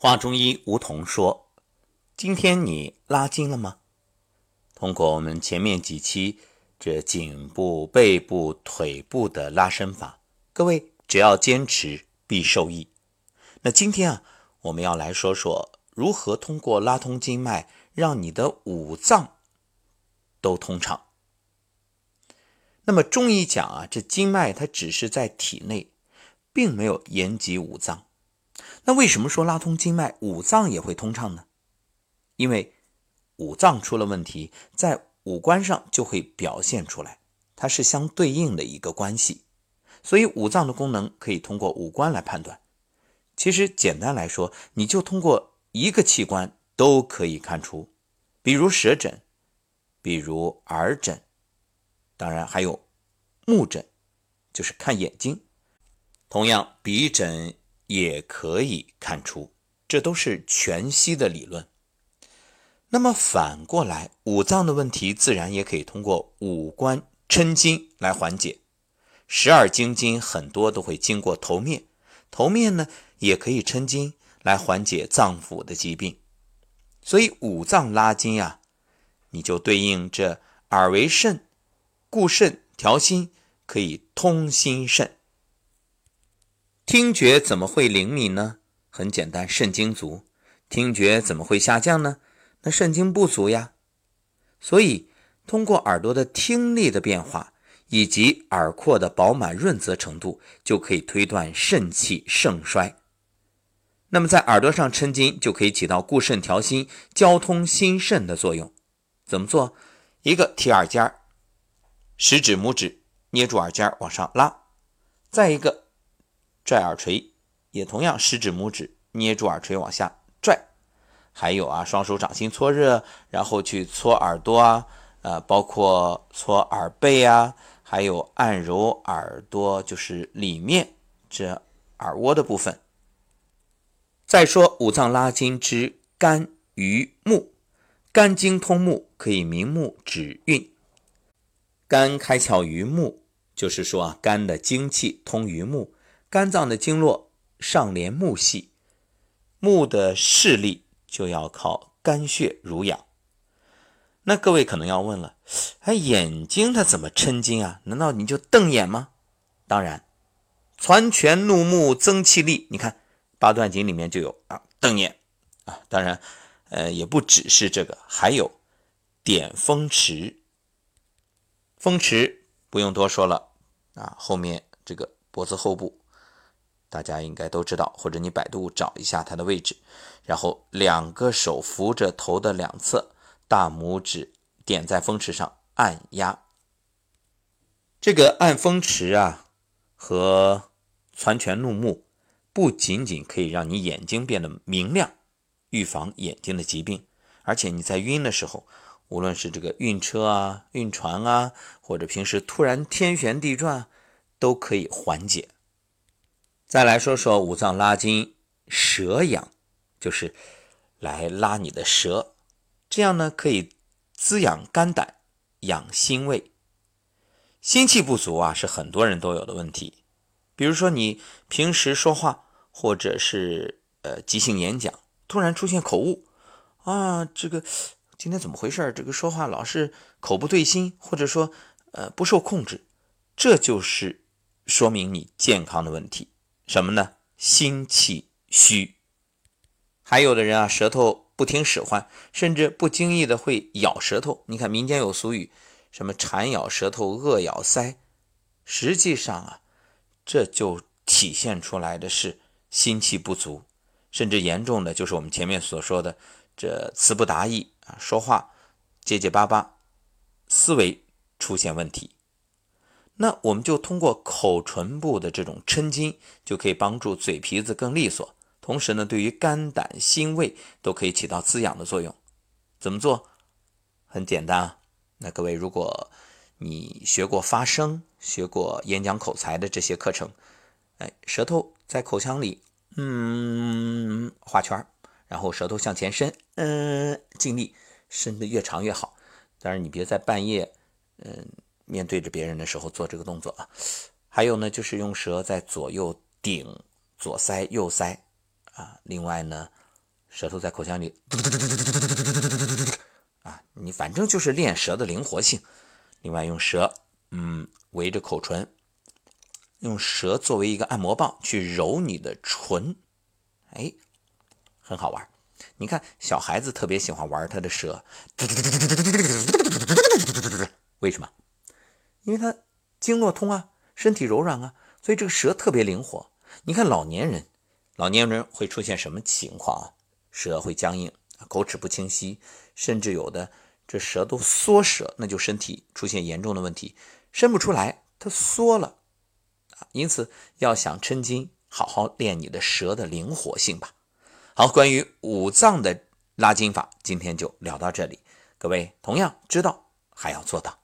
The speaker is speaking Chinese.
华中医吴桐说：“今天你拉筋了吗？通过我们前面几期这颈部、背部、腿部的拉伸法，各位只要坚持必受益。那今天啊，我们要来说说如何通过拉通经脉，让你的五脏都通畅。那么中医讲啊，这经脉它只是在体内，并没有延及五脏。”那为什么说拉通经脉，五脏也会通畅呢？因为五脏出了问题，在五官上就会表现出来，它是相对应的一个关系。所以五脏的功能可以通过五官来判断。其实简单来说，你就通过一个器官都可以看出，比如舌诊，比如耳诊，当然还有目诊，就是看眼睛。同样，鼻诊。也可以看出，这都是全息的理论。那么反过来，五脏的问题自然也可以通过五官抻筋来缓解。十二经筋很多都会经过头面，头面呢也可以抻筋来缓解脏腑的疾病。所以五脏拉筋呀，你就对应这耳为肾，固肾调心，可以通心肾。听觉怎么会灵敏呢？很简单，肾精足。听觉怎么会下降呢？那肾精不足呀。所以，通过耳朵的听力的变化以及耳廓的饱满润泽程度，就可以推断肾气盛衰。那么，在耳朵上抻筋就可以起到固肾调心、交通心肾的作用。怎么做？一个提耳尖儿食指、拇指捏住耳尖往上拉；再一个。拽耳垂，也同样食指、拇指捏住耳垂往下拽。还有啊，双手掌心搓热，然后去搓耳朵啊，呃，包括搓耳背啊，还有按揉耳朵，就是里面这耳窝的部分。再说五脏拉筋之肝于目，肝经通目，可以明目止晕。肝开窍于目，就是说啊，肝的精气通于目。肝脏的经络上连木系，木的视力就要靠肝血濡养。那各位可能要问了，哎，眼睛它怎么抻筋啊？难道你就瞪眼吗？当然，攒拳怒目增气力。你看八段锦里面就有啊，瞪眼啊。当然，呃，也不只是这个，还有点风池。风池不用多说了啊，后面这个脖子后部。大家应该都知道，或者你百度找一下它的位置，然后两个手扶着头的两侧，大拇指点在风池上按压。这个按风池啊，和攒拳怒目，不仅仅可以让你眼睛变得明亮，预防眼睛的疾病，而且你在晕的时候，无论是这个晕车啊、晕船啊，或者平时突然天旋地转，都可以缓解。再来说说五脏拉筋，舌养就是来拉你的舌，这样呢可以滋养肝胆，养心胃。心气不足啊，是很多人都有的问题。比如说你平时说话，或者是呃即兴演讲，突然出现口误啊，这个今天怎么回事？这个说话老是口不对心，或者说呃不受控制，这就是说明你健康的问题。什么呢？心气虚，还有的人啊，舌头不听使唤，甚至不经意的会咬舌头。你看民间有俗语，什么蝉咬舌头，恶咬腮，实际上啊，这就体现出来的是心气不足，甚至严重的就是我们前面所说的这词不达意啊，说话结结巴巴，思维出现问题。那我们就通过口唇部的这种抻筋，就可以帮助嘴皮子更利索，同时呢，对于肝胆心胃都可以起到滋养的作用。怎么做？很简单啊。那各位，如果你学过发声、学过演讲口才的这些课程，哎，舌头在口腔里，嗯，画圈然后舌头向前伸，嗯，尽力伸得越长越好。当然，你别在半夜，嗯。面对着别人的时候做这个动作啊，还有呢，就是用舌在左右顶左腮、右腮啊。另外呢，舌头在口腔里嘟嘟嘟嘟嘟嘟嘟嘟嘟嘟嘟嘟嘟嘟，啊，你反正就是练舌的灵活性。另外，用舌，嗯，围着口唇，用舌作为一个按摩棒去揉你的唇，哎，很好玩。你看，小孩子特别喜欢玩他的舌，为什么？因为他经络通啊，身体柔软啊，所以这个舌特别灵活。你看老年人，老年人会出现什么情况啊？舌会僵硬，口齿不清晰，甚至有的这舌都缩舌，那就身体出现严重的问题，伸不出来，它缩了啊。因此要想抻筋，好好练你的舌的灵活性吧。好，关于五脏的拉筋法，今天就聊到这里。各位同样知道，还要做到。